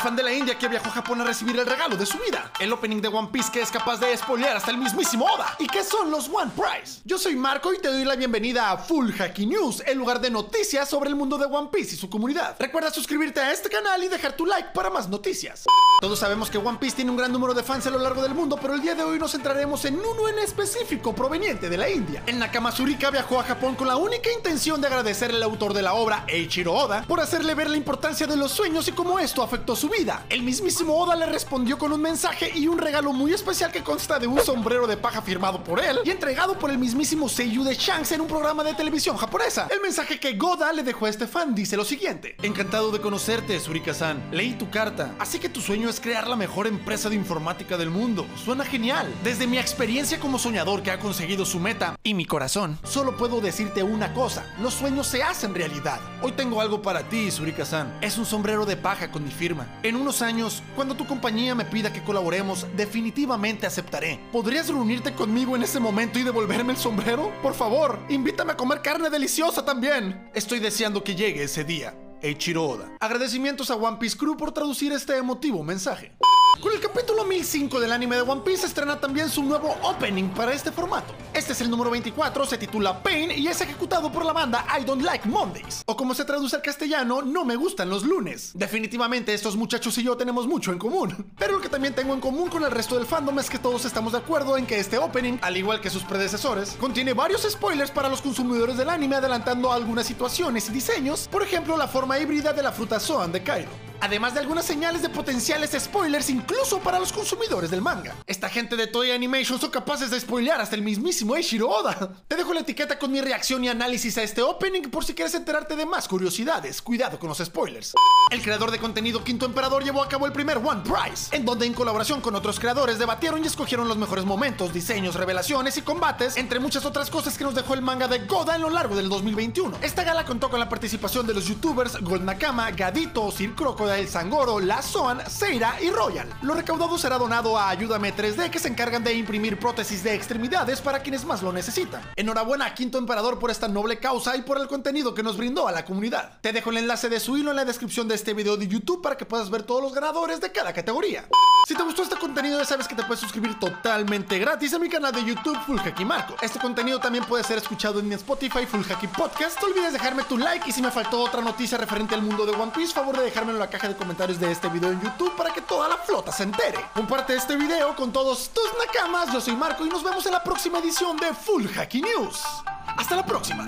fan de la India que viajó a Japón a recibir el regalo de su vida, el opening de One Piece que es capaz de spoilear hasta el mismísimo Oda. ¿Y qué son los One Prize? Yo soy Marco y te doy la bienvenida a Full Haki News, el lugar de noticias sobre el mundo de One Piece y su comunidad. Recuerda suscribirte a este canal y dejar tu like para más noticias. Todos sabemos que One Piece tiene un gran número de fans a lo largo del mundo, pero el día de hoy nos centraremos en uno en específico proveniente de la India. El Nakama Surika viajó a Japón con la única intención de agradecerle al autor de la obra, Eiichiro Oda, por hacerle ver la importancia de los sueños y cómo esto afectó su El mismísimo Oda le respondió con un mensaje y un regalo muy especial que consta de un sombrero de paja firmado por él y entregado por el mismísimo Seiyu de Shanks en un programa de televisión japonesa. El mensaje que Goda le dejó a este fan dice lo siguiente: Encantado de conocerte, Surika-san. Leí tu carta, así que tu sueño es crear la mejor empresa de informática del mundo. Suena genial. Desde mi experiencia como soñador que ha conseguido su meta y mi corazón, solo puedo decirte una cosa: los sueños se hacen realidad. Hoy tengo algo para ti, Surika-san. Es un sombrero de paja con mi firma. En unos años, cuando tu compañía me pida que colaboremos, definitivamente aceptaré. ¿Podrías reunirte conmigo en ese momento y devolverme el sombrero? Por favor, invítame a comer carne deliciosa también. Estoy deseando que llegue ese día. Eiichiro Oda. Agradecimientos a One Piece Crew por traducir este emotivo mensaje. Con el capítulo 1005 del anime de One Piece estrena también su nuevo opening para este formato. Este es el número 24, se titula Pain y es ejecutado por la banda I Don't Like Mondays, o como se traduce al castellano, No me gustan los lunes. Definitivamente estos muchachos y yo tenemos mucho en común, pero lo que también tengo en común con el resto del fandom es que todos estamos de acuerdo en que este opening, al igual que sus predecesores, contiene varios spoilers para los consumidores del anime adelantando algunas situaciones y diseños, por ejemplo la forma híbrida de la fruta Zoan de Kaido además de algunas señales de potenciales spoilers incluso para los consumidores del manga. Esta gente de Toei Animation son capaces de spoilear hasta el mismísimo Eiichiro Oda. Te dejo la etiqueta con mi reacción y análisis a este opening por si quieres enterarte de más curiosidades. Cuidado con los spoilers. El creador de contenido Quinto Emperador llevó a cabo el primer One Prize, en donde en colaboración con otros creadores debatieron y escogieron los mejores momentos, diseños, revelaciones y combates, entre muchas otras cosas que nos dejó el manga de Goda en lo largo del 2021. Esta gala contó con la participación de los youtubers Gold Nakama, Gadito, Sir El Sangoro, La Zoan, Seira y Royal. Lo recaudado será donado a Ayúdame 3D que se encargan de imprimir prótesis de extremidades para quienes más lo necesitan. Enhorabuena a Quinto Emperador por esta noble causa y por el contenido que nos brindó a la comunidad. Te dejo el enlace de su hilo en la descripción de este video de YouTube para que puedas ver todos los ganadores de cada categoría. Si te gustó este contenido ya sabes que te puedes suscribir totalmente gratis a mi canal de YouTube Full Haki Marco. Este contenido también puede ser escuchado en mi Spotify Full Haki Podcast. No olvides dejarme tu like y si me faltó otra noticia referente al mundo de One Piece, favor de dejármelo en la caja de comentarios de este video en YouTube para que toda la flota se entere. Comparte este video con todos tus nakamas. Yo soy Marco y nos vemos en la próxima edición de Full Haki News. Hasta la próxima.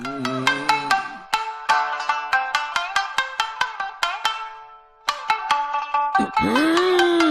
Mm.